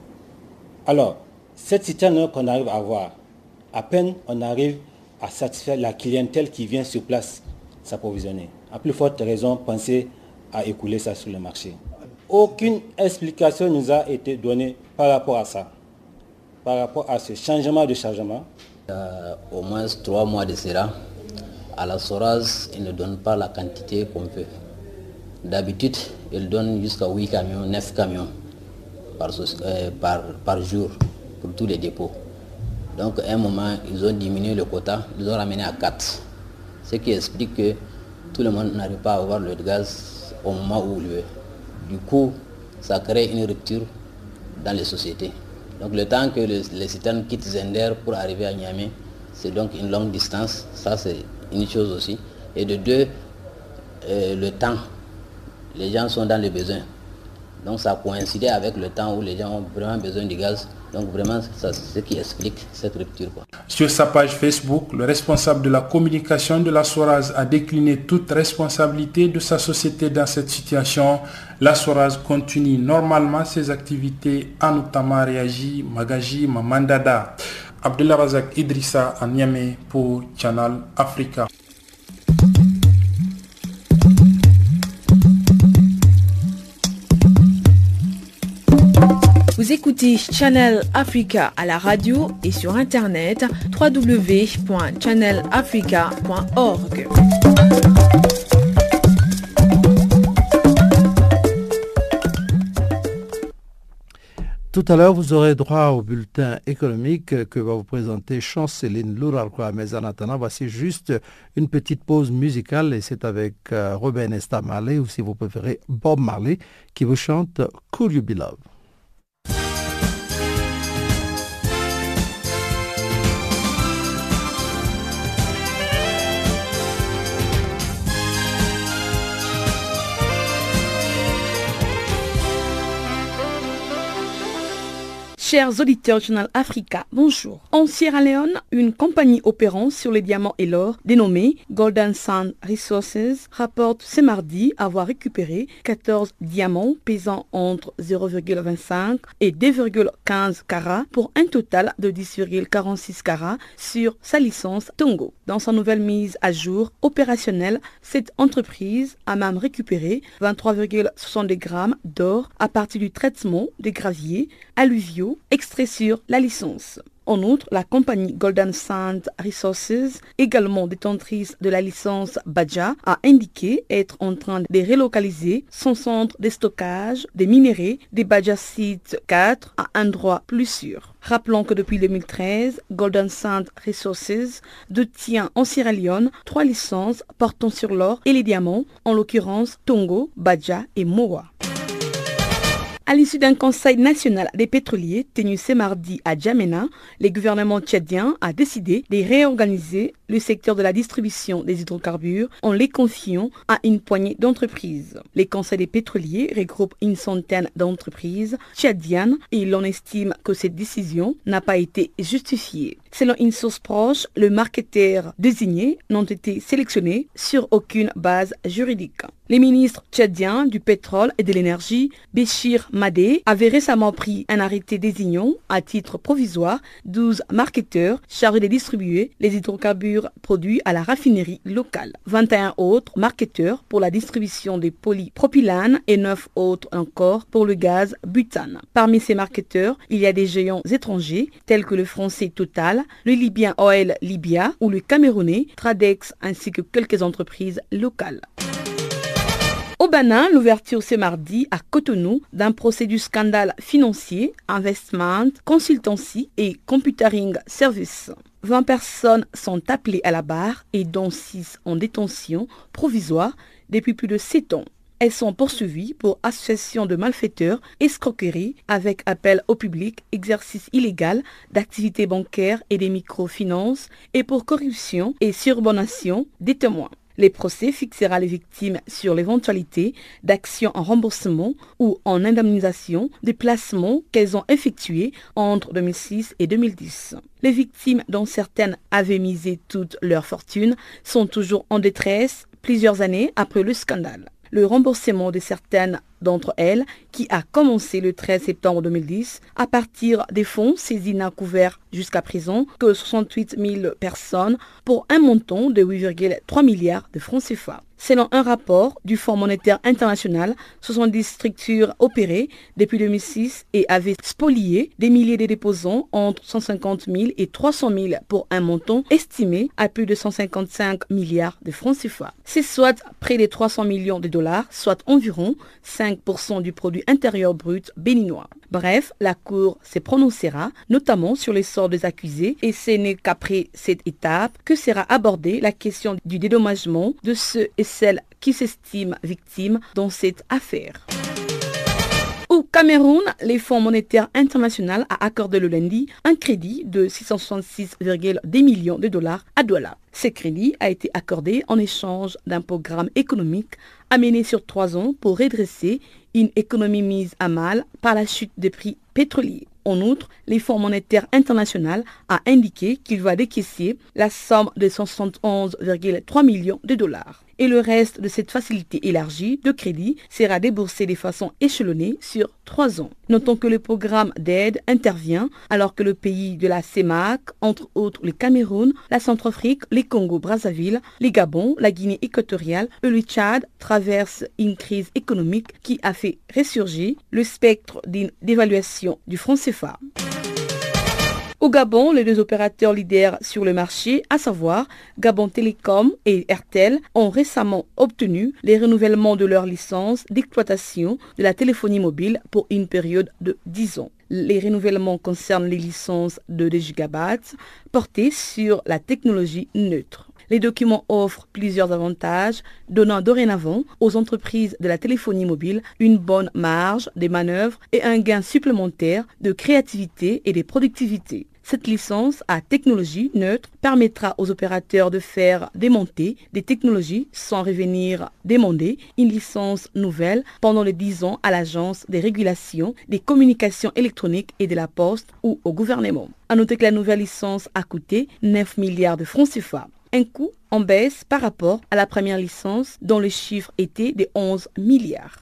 Alors, cette citerne qu'on arrive à avoir, à peine on arrive à satisfaire la clientèle qui vient sur place s'approvisionner. À plus forte raison, penser à écouler ça sur le marché. Aucune explication nous a été donnée par rapport à ça, par rapport à ce changement de chargement. au moins trois mois de cela, à la Soraz, il ne donne pas la quantité qu'on veut. D'habitude, il donne jusqu'à 8 camions, 9 camions euh, par, par, jour pour tous les dépôts. Donc à un moment, ils ont diminué le quota, ils ont ramené à 4. Ce qui explique que tout le monde n'arrive pas à avoir le gaz au moment où il. Du coup, ça crée une rupture dans les sociétés. Donc le temps que les, les citernes quittent Zender pour arriver à Niamey, c'est donc une longue distance. Ça, c'est une chose aussi. Et de deux, euh, le temps les gens sont dans les besoins. Donc ça coïncidait avec le temps où les gens ont vraiment besoin du gaz. Donc vraiment, c'est ce qui explique cette rupture. Sur sa page Facebook, le responsable de la communication de la Soraz a décliné toute responsabilité de sa société dans cette situation. La Soraz continue normalement ses activités, a notamment réagi Magaji Mamandada. Abdullah Razak Idrissa à Niamey pour Channel Africa. Vous écoutez Channel Africa à la radio et sur internet www.channelafrica.org. Tout à l'heure, vous aurez droit au bulletin économique que va vous présenter Chanceline Lourarquois. Mais en attendant, voici juste une petite pause musicale et c'est avec euh, Robin Esta Marley ou si vous préférez Bob Marley qui vous chante Could You Be Love? Chers auditeurs Journal Africa, bonjour. En Sierra Leone, une compagnie opérant sur les diamants et l'or, dénommée Golden Sand Resources, rapporte ce mardi avoir récupéré 14 diamants pesant entre 0,25 et 2,15 carats pour un total de 10,46 carats sur sa licence Tongo. Dans sa nouvelle mise à jour opérationnelle, cette entreprise a même récupéré 23,62 grammes d'or à partir du traitement des graviers alluviaux extrait sur la licence. En outre, la compagnie Golden Sand Resources, également détentrice de la licence Baja, a indiqué être en train de relocaliser son centre de stockage des minéraux des Baja Site 4 à un endroit plus sûr. Rappelons que depuis 2013, Golden Sand Resources détient en Sierra Leone trois licences portant sur l'or et les diamants, en l'occurrence Tongo, Baja et Moa. À l'issue d'un conseil national des pétroliers tenu ce mardi à Djamena, le gouvernement tchadien a décidé de réorganiser le secteur de la distribution des hydrocarbures en les confiant à une poignée d'entreprises. Les conseils des pétroliers regroupent une centaine d'entreprises tchadiennes et l'on estime que cette décision n'a pas été justifiée. Selon une source proche, le marketeur désigné n'ont été sélectionnés sur aucune base juridique. Les ministres tchadiens du pétrole et de l'énergie, Béchir Madé, avait récemment pris un arrêté désignant, à titre provisoire, 12 marketeurs chargés de distribuer les hydrocarbures produits à la raffinerie locale. 21 autres marketeurs pour la distribution des polypropylanes et 9 autres encore pour le gaz butane. Parmi ces marketeurs, il y a des géants étrangers tels que le français Total, le libyen Oil Libya ou le camerounais Tradex ainsi que quelques entreprises locales. Au Bénin, l'ouverture ce mardi à Cotonou d'un procès du scandale financier, investment, consultancy et computering service. 20 personnes sont appelées à la barre et dont 6 en détention provisoire depuis plus de 7 ans. Elles sont poursuivies pour association de malfaiteurs, escroquerie avec appel au public, exercice illégal d'activités bancaires et des microfinances et pour corruption et surbonation des témoins. Les procès fixera les victimes sur l'éventualité d'actions en remboursement ou en indemnisation des placements qu'elles ont effectués entre 2006 et 2010. Les victimes dont certaines avaient misé toute leur fortune sont toujours en détresse plusieurs années après le scandale. Le remboursement de certaines d'entre elles, qui a commencé le 13 septembre 2010 à partir des fonds saisis n'a couvert jusqu'à présent que 68 000 personnes pour un montant de 8,3 milliards de francs CFA. Selon un rapport du Fonds monétaire international, 70 structures opérées depuis 2006 et avaient spolié des milliers de déposants entre 150 000 et 300 000 pour un montant estimé à plus de 155 milliards de francs CFA. C'est soit près de 300 millions de dollars, soit environ 5% du produit intérieur brut béninois. Bref, la Cour se prononcera notamment sur les sorts des accusés et ce n'est qu'après cette étape que sera abordée la question du dédommagement de ceux et celles qui s'estiment victimes dans cette affaire. Au Cameroun, les Fonds monétaires international a accordé le lundi un crédit de 666,2 millions de dollars à Douala. Ce crédit a été accordé en échange d'un programme économique amené sur trois ans pour redresser une économie mise à mal par la chute des prix pétroliers. En outre, les Fonds monétaire international a indiqué qu'il va décaisser la somme de 171,3 millions de dollars et le reste de cette facilité élargie de crédit sera déboursé de façon échelonnée sur trois ans. Notons que le programme d'aide intervient alors que le pays de la CEMAC, entre autres le Cameroun, la Centrafrique, les Congo-Brazzaville, les Gabon, la Guinée équatoriale et le Tchad traversent une crise économique qui a fait ressurgir le spectre d'une dévaluation du franc CFA. Au Gabon, les deux opérateurs leaders sur le marché, à savoir Gabon Télécom et Airtel, ont récemment obtenu les renouvellements de leur licence d'exploitation de la téléphonie mobile pour une période de 10 ans. Les renouvellements concernent les licences de 2 gigabytes portées sur la technologie neutre. Les documents offrent plusieurs avantages, donnant dorénavant aux entreprises de la téléphonie mobile une bonne marge des manœuvres et un gain supplémentaire de créativité et de productivité. Cette licence à technologie neutre permettra aux opérateurs de faire démonter des technologies sans revenir demander une licence nouvelle pendant les 10 ans à l'Agence des régulations des communications électroniques et de la poste ou au gouvernement. À noter que la nouvelle licence a coûté 9 milliards de francs CFA un coût en baisse par rapport à la première licence dont le chiffre était de 11 milliards.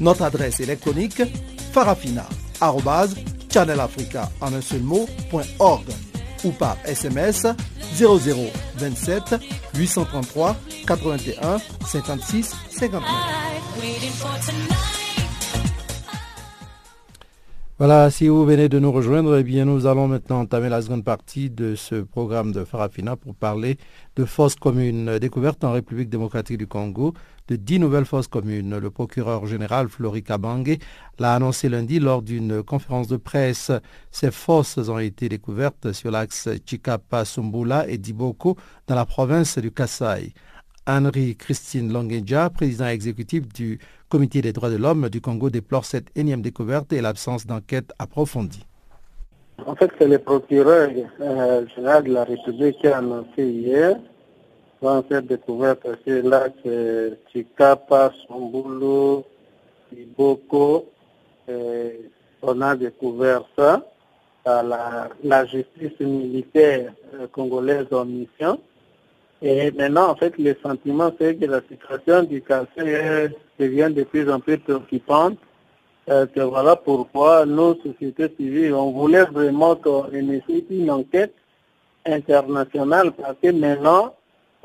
Notre adresse électronique farafina.channelafrica en un seul ou par SMS 0027 833 81 56 59. Voilà, si vous venez de nous rejoindre, eh bien, nous allons maintenant entamer la seconde partie de ce programme de Farafina pour parler de fausses communes découvertes en République démocratique du Congo, de dix nouvelles fosses communes. Le procureur général Flori Kabange l'a annoncé lundi lors d'une conférence de presse. Ces fosses ont été découvertes sur l'axe Chikapa-Sumbula et Diboko dans la province du Kassai. Henri Christine Longeja, président exécutif du Comité des droits de l'homme du Congo, déplore cette énième découverte et l'absence d'enquête approfondie. En fait, c'est le procureur euh, général de la République qui a annoncé hier dans cette découverte c'est là c'est Chikapa, Sombulu, Iboko. on a découvert ça à la, la justice militaire euh, congolaise en mission. Et maintenant, en fait, le sentiment, c'est que la situation du cancer devient de plus en plus préoccupante. Euh, que voilà pourquoi nos sociétés civiles, on voulait vraiment qu'on ait une enquête internationale parce que maintenant,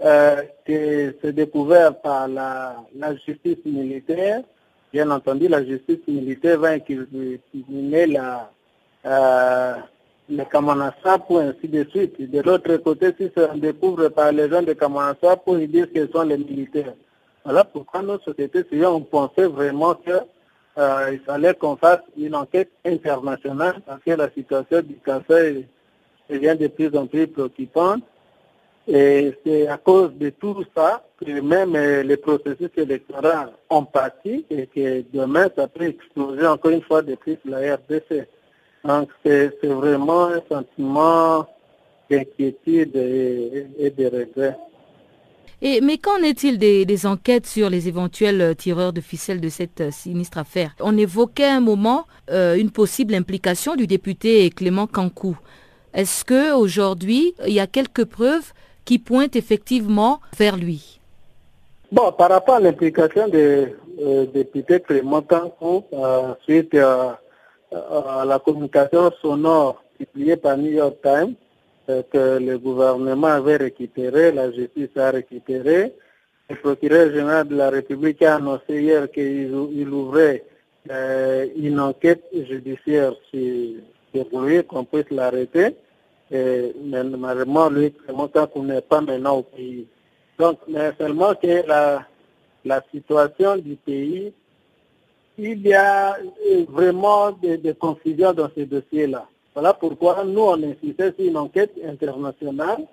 euh, que c'est découvert par la, la, justice militaire, bien entendu, la justice militaire va incriminer la, euh, les Kamanassapo, ainsi de suite. De l'autre côté, si ça découvre par les gens de Kamanassapo, ils disent qu'ils sont les militaires. Voilà pourquoi nos sociétés civiles ont pensé vraiment qu'il euh, fallait qu'on fasse une enquête internationale parce que la situation du cancer devient de plus en plus préoccupante. Et c'est à cause de tout ça que même euh, les processus électoraux ont parti et que demain, ça peut exploser encore une fois de la RDC. Donc c'est vraiment un sentiment d'inquiétude et, de regret. Et, mais qu'en est-il des, enquêtes sur les éventuels euh, tireurs de ficelle de cette euh, sinistre affaire? On évoquait un moment euh, une possible implication du député Clément Cankou. Est-ce que aujourd'hui il y a quelques preuves qui pointent effectivement vers lui? Bon, par rapport à l'implication du député Clément Cankou suite à à la communication sonore publiée par New York Times euh, que le gouvernement avait récupéré, la justice a récupéré. Le procureur général de la République a annoncé hier qu'il ouvrait euh, une enquête judiciaire sur, lui, qu'on puisse l'arrêter. Mais malheureusement, lui, qu'on n'est pas maintenant au pays. Donc, mais seulement que la situation du pays il y a euh, vraiment des, confusions dans ces dossiers-là. Voilà pourquoi nous, on insistait sur une enquête internationale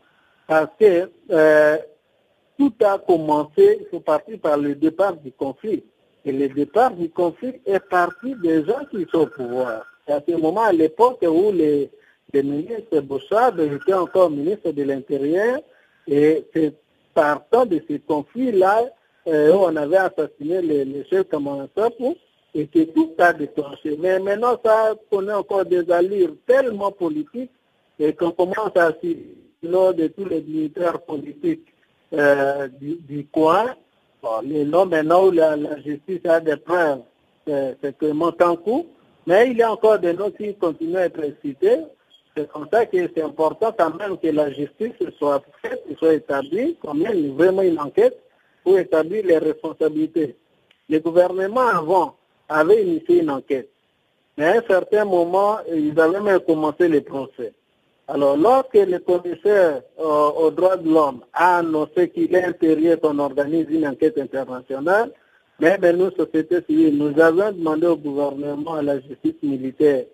parce que euh, tout a commencé, c'est parti par le départ du conflit. Et le départ du conflit est parti des gens qui sont au pouvoir. Et à ce moment, à l'époque où les, les ministres Bouchard étaient encore ministres de l'Intérieur, et c'est partant de ce conflit-là euh, où on avait assassiné les, les chefs pour et que tout a déclenché. Mais maintenant, ça connaît encore des allures tellement politiques et qu'on commence à lors de tous les militaires politiques euh, du, coin. Bon, les noms maintenant où la, justice a des preuves, c'est que coup. Mais il y a encore des noms qui continuent à être cités. C'est comme ça que c'est important quand même que la justice soit faite, soit établie, comme il vraiment une enquête pour établir les responsabilités. Le gouvernement avant avait initié une enquête. Mais à un certain moment, ils avaient même commencé le procès. Alors, lorsque le commissaire euh, aux droits de l'homme a annoncé qu'il est intérieur qu'on organise une enquête internationale, nous, société civile, nous avons demandé au gouvernement, à la justice militaire,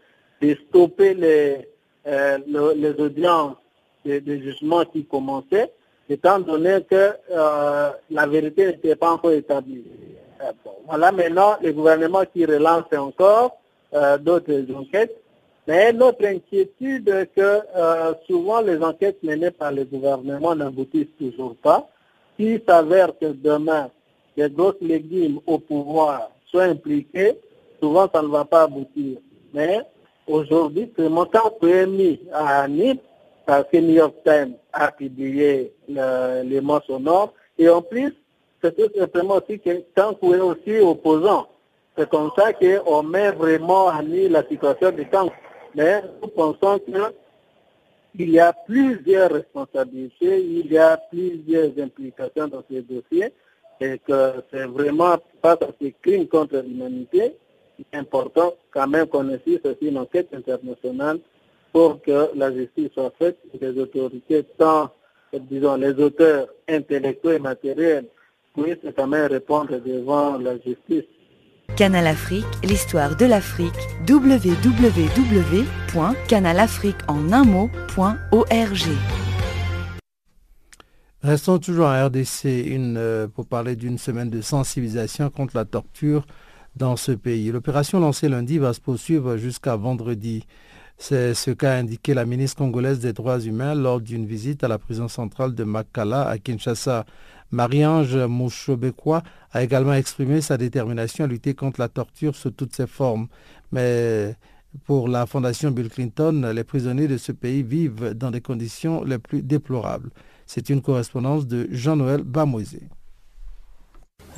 de stopper les, euh, les audiences de, de jugement qui commençaient étant donné que euh, la vérité n'était pas encore établie. Euh, voilà maintenant le gouvernement qui relance encore euh, d'autres enquêtes. Mais notre inquiétude est que souvent les enquêtes menées par le gouvernement n'aboutissent toujours pas. S'il s'avère que demain, les grosses légumes au pouvoir soient impliqués, souvent ça ne va pas aboutir. Mais aujourd'hui, ce montant mis à NIP parce que New York Times a publié le, les mots sonores. Et en plus, c'est tout simplement aussi que tant est aussi opposant, c'est comme ça qu'on met vraiment à nu la situation du camp. Mais nous pensons qu'il y a plusieurs responsabilités, il y a plusieurs implications dans ces dossiers et que c'est vraiment face à ces crimes contre l'humanité important quand même qu'on assiste aussi une enquête internationale pour que la justice soit faite et les autorités, tant, disons, les auteurs intellectuels et matériels, quand même répondre devant la justice. Canal Afrique, l'histoire de l'Afrique, www.canalafriqueenunmot.org. Restons toujours à RDC une, euh, pour parler d'une semaine de sensibilisation contre la torture dans ce pays. L'opération lancée lundi va se poursuivre jusqu'à vendredi. C'est ce qu'a indiqué la ministre congolaise des droits humains lors d'une visite à la prison centrale de Makala à Kinshasa. Marie-Ange Mouchobekwa a également exprimé sa détermination à lutter contre la torture sous toutes ses formes. Mais pour la Fondation Bill Clinton, les prisonniers de ce pays vivent dans des conditions les plus déplorables. C'est une correspondance de Jean-Noël Bamoisé.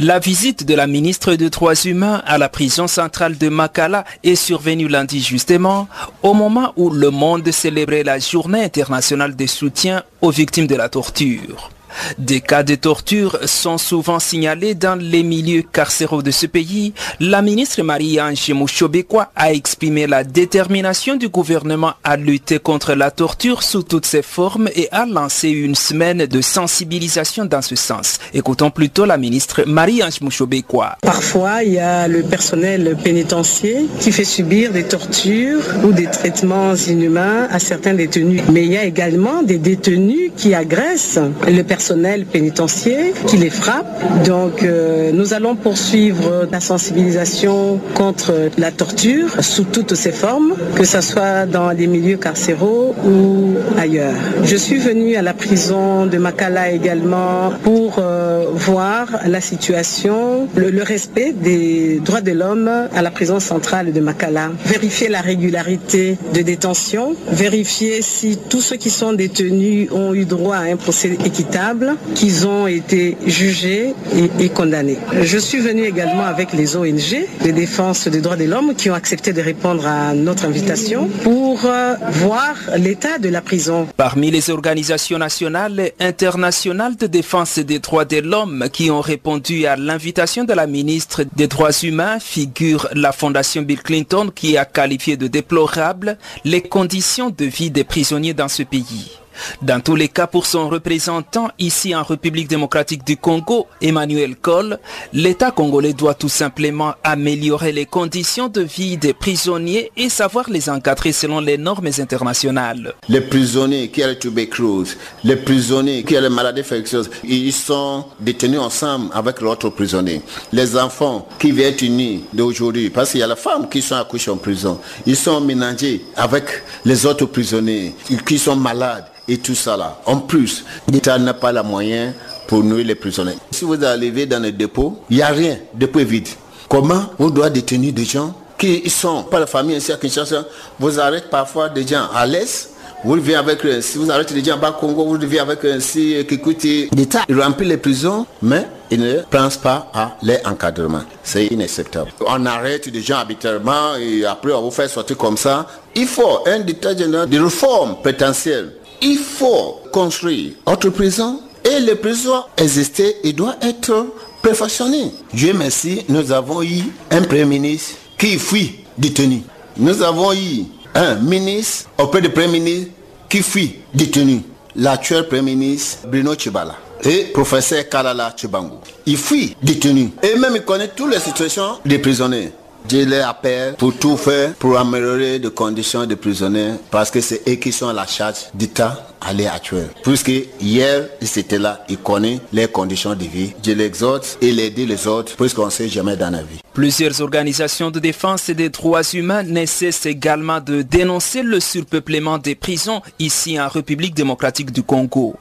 La visite de la ministre des Droits humains à la prison centrale de Makala est survenue lundi justement au moment où le monde célébrait la journée internationale de soutien aux victimes de la torture. Des cas de torture sont souvent signalés dans les milieux carcéraux de ce pays. La ministre Marie-Ange Mouchobekwa a exprimé la détermination du gouvernement à lutter contre la torture sous toutes ses formes et a lancé une semaine de sensibilisation dans ce sens. Écoutons plutôt la ministre Marie-Ange Mouchobekwa. Parfois, il y a le personnel pénitentiaire qui fait subir des tortures ou des traitements inhumains à certains détenus. Mais il y a également des détenus qui agressent le personnel personnel pénitentiaire qui les frappe. Donc euh, nous allons poursuivre la sensibilisation contre la torture sous toutes ses formes, que ce soit dans les milieux carcéraux ou ailleurs. Je suis venue à la prison de Makala également pour euh, voir la situation, le, le respect des droits de l'homme à la prison centrale de Makala. Vérifier la régularité de détention, vérifier si tous ceux qui sont détenus ont eu droit à un procès équitable qu'ils ont été jugés et, condamnés. Je suis venu également avec les ONG de défense des droits de l'homme qui ont accepté de répondre à notre invitation pour euh, voir l'état de la prison. Parmi les organisations nationales et internationales de défense des droits de l'homme qui ont répondu à l'invitation de la ministre des droits humains figure la Fondation Bill Clinton qui a qualifié de déplorables les conditions de vie des prisonniers dans ce pays. Dans tous les cas, pour son représentant ici en République démocratique du Congo, Emmanuel Kohl, l'État congolais doit tout simplement améliorer les conditions de vie des prisonniers et savoir les encadrer selon les normes internationales. Les prisonniers qui ont la tuberculose, les prisonniers qui ont les maladies infectieuses, ils sont détenus ensemble avec l'autre prisonnier. Les enfants qui viennent unis d'aujourd'hui, parce qu'il y a les femmes qui sont accouchées en prison, ils sont mélangés avec les autres prisonniers qui sont malades et tout ça là. En plus, l'État n'a pas la moyen pour nourrir les prisonniers. Si vous arrivez dans le dépôt, il n'y a rien, dépôt est vide. Comment on doit détenir des gens qui sont pas la famille ici à Kinshasa Vous arrêtez parfois des gens à l'est, vous vivez avec si vous arrêtez des gens bas Congo, vous vivez avec un si Kikuti. L'État remplit les prisons, mais il ne pense pas à l'encadrement. C'est inacceptable. On arrête des gens habituellement et après on vous fait sortir comme ça. Il faut un état général de réforme potentielle il faut construire autre prison et les prisons existaient et doivent être perfectionnées. Dieu merci, nous avons eu un premier ministre qui fuit détenu. Nous avons eu un ministre auprès du premier ministre qui fuit détenu. L'actuel premier ministre Bruno Chibala et professeur Kalala Chibango. Il fuit détenu. Et même il connaît toutes les situations des prisonniers. Je les appelle pour tout faire pour améliorer les conditions des prisonniers parce que c'est eux qui sont à la charge d'État à l'heure actuelle. Puisque hier, ils étaient là, ils connaissent les conditions de vie. Je l'exhorte et les dit les autres puisqu'on ne sait jamais dans la vie. Plusieurs organisations de défense des droits humains ne cessent également de dénoncer le surpeuplement des prisons ici en République démocratique du Congo.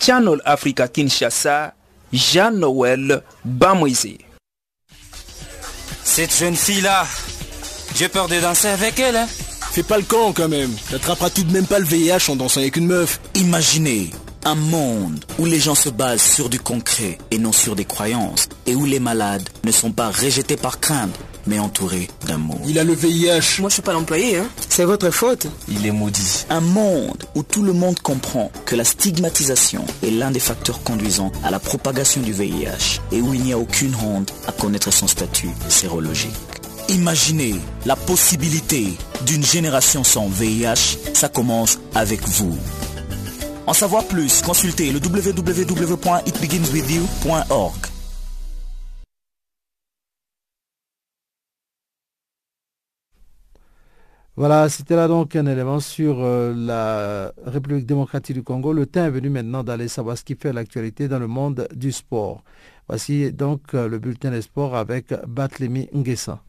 Channel Africa Kinshasa, Jean-Noël Bamoisé. Cette jeune fille-là, j'ai peur de danser avec elle. Hein. Fais pas le camp quand même. T'attraperas tout de même pas le VIH en dansant avec une meuf. Imaginez un monde où les gens se basent sur du concret et non sur des croyances et où les malades ne sont pas rejetés par crainte mais entourés d'amour. Il a le VIH. Moi je suis pas l'employé, hein. C'est votre faute. Il est maudit. Un monde où tout le monde comprend que la stigmatisation est l'un des facteurs conduisant à la propagation du VIH et où il n'y a aucune honte à connaître son statut sérologique. Imaginez la possibilité d'une génération sans VIH, ça commence avec vous. En savoir plus, consultez le www.itbeginswithyou.org. Voilà, c'était là donc un élément sur euh, la République démocratique du Congo. Le temps est venu maintenant d'aller savoir ce qui fait l'actualité dans le monde du sport. Voici donc euh, le bulletin des sports avec Batlemi Ngessa.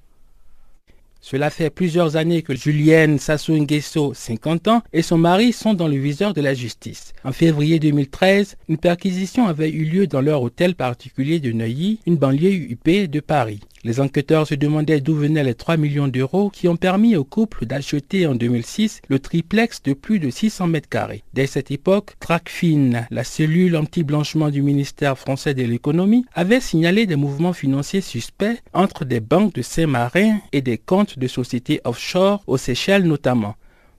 Cela fait plusieurs années que Julienne Sassou Nguesso, 50 ans, et son mari sont dans le viseur de la justice. En février 2013, une perquisition avait eu lieu dans leur hôtel particulier de Neuilly, une banlieue UP de Paris. Les enquêteurs se demandaient d'où venaient les 3 millions d'euros qui ont permis au couple d'acheter en 2006 le triplex de plus de 600 mètres carrés. Dès cette époque, Tracfin, la cellule anti-blanchiment du ministère français de l'économie, avait signalé des mouvements financiers suspects entre des banques de Saint-Marin et des comptes de sociétés offshore aux Seychelles notamment.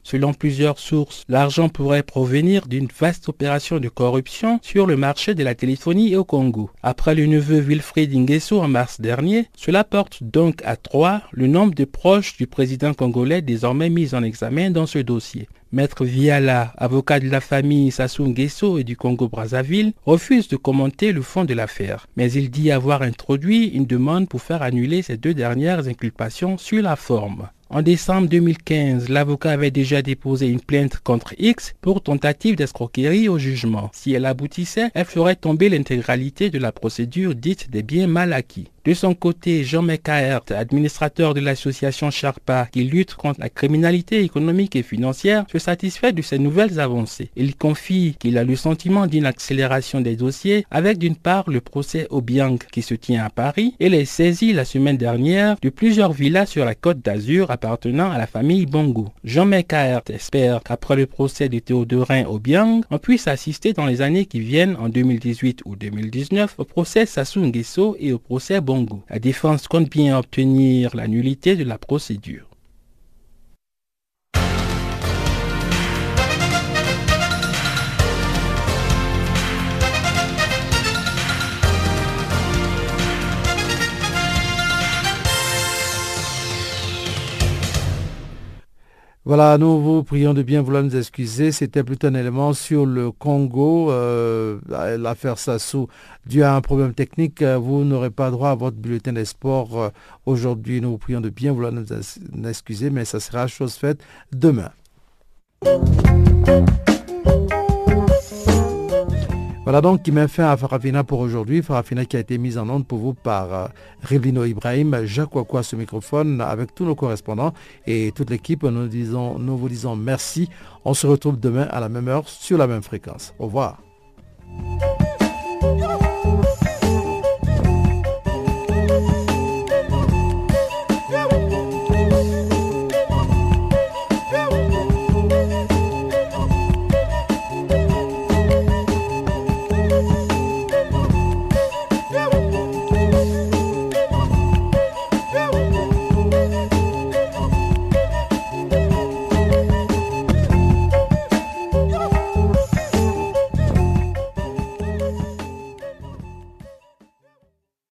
Selon plusieurs sources, l'argent pourrait provenir d'une vaste opération de corruption sur le marché de la téléphonie au Congo. Après le neveu Wilfried Nguesso en mars dernier, cela porte donc à trois le nombre de proches du président congolais désormais mis en examen dans ce dossier. Maître Viala, avocat de la famille Sassou Nguesso et du Congo-Brazzaville, refuse de commenter le fond de l'affaire, mais il dit avoir introduit une demande pour faire annuler ces deux dernières inculpations sur la forme. En décembre 2015, l'avocat avait déjà déposé une plainte contre X pour tentative d'escroquerie au jugement. Si elle aboutissait, elle ferait tomber l'intégralité de la procédure dite des biens mal acquis. De son côté, Jean Mekaert, administrateur de l'association Sharpa qui lutte contre la criminalité économique et financière, se satisfait de ces nouvelles avancées. Il confie qu'il a le sentiment d'une accélération des dossiers avec d'une part le procès Obiang qui se tient à Paris et les saisies la semaine dernière de plusieurs villas sur la côte d'Azur appartenant à la famille Bongo. Jean Mekaert espère qu'après le procès de Théodorin Obiang, on puisse assister dans les années qui viennent en 2018 ou 2019 au procès Sassou Nguesso et au procès Bongo la défense compte bien obtenir la nullité de la procédure. Voilà, nous vous prions de bien vouloir nous excuser. C'était plutôt un élément sur le Congo, euh, l'affaire Sassou. Dû à un problème technique, euh, vous n'aurez pas droit à votre bulletin des sports euh, aujourd'hui. Nous vous prions de bien vouloir nous excuser, mais ça sera chose faite demain. Voilà donc qui met fin à Farafina pour aujourd'hui. Farafina qui a été mise en onde pour vous par euh, Rivlino Ibrahim, Jacques ce microphone avec tous nos correspondants et toute l'équipe. Nous vous disons merci. On se retrouve demain à la même heure sur la même fréquence. Au revoir.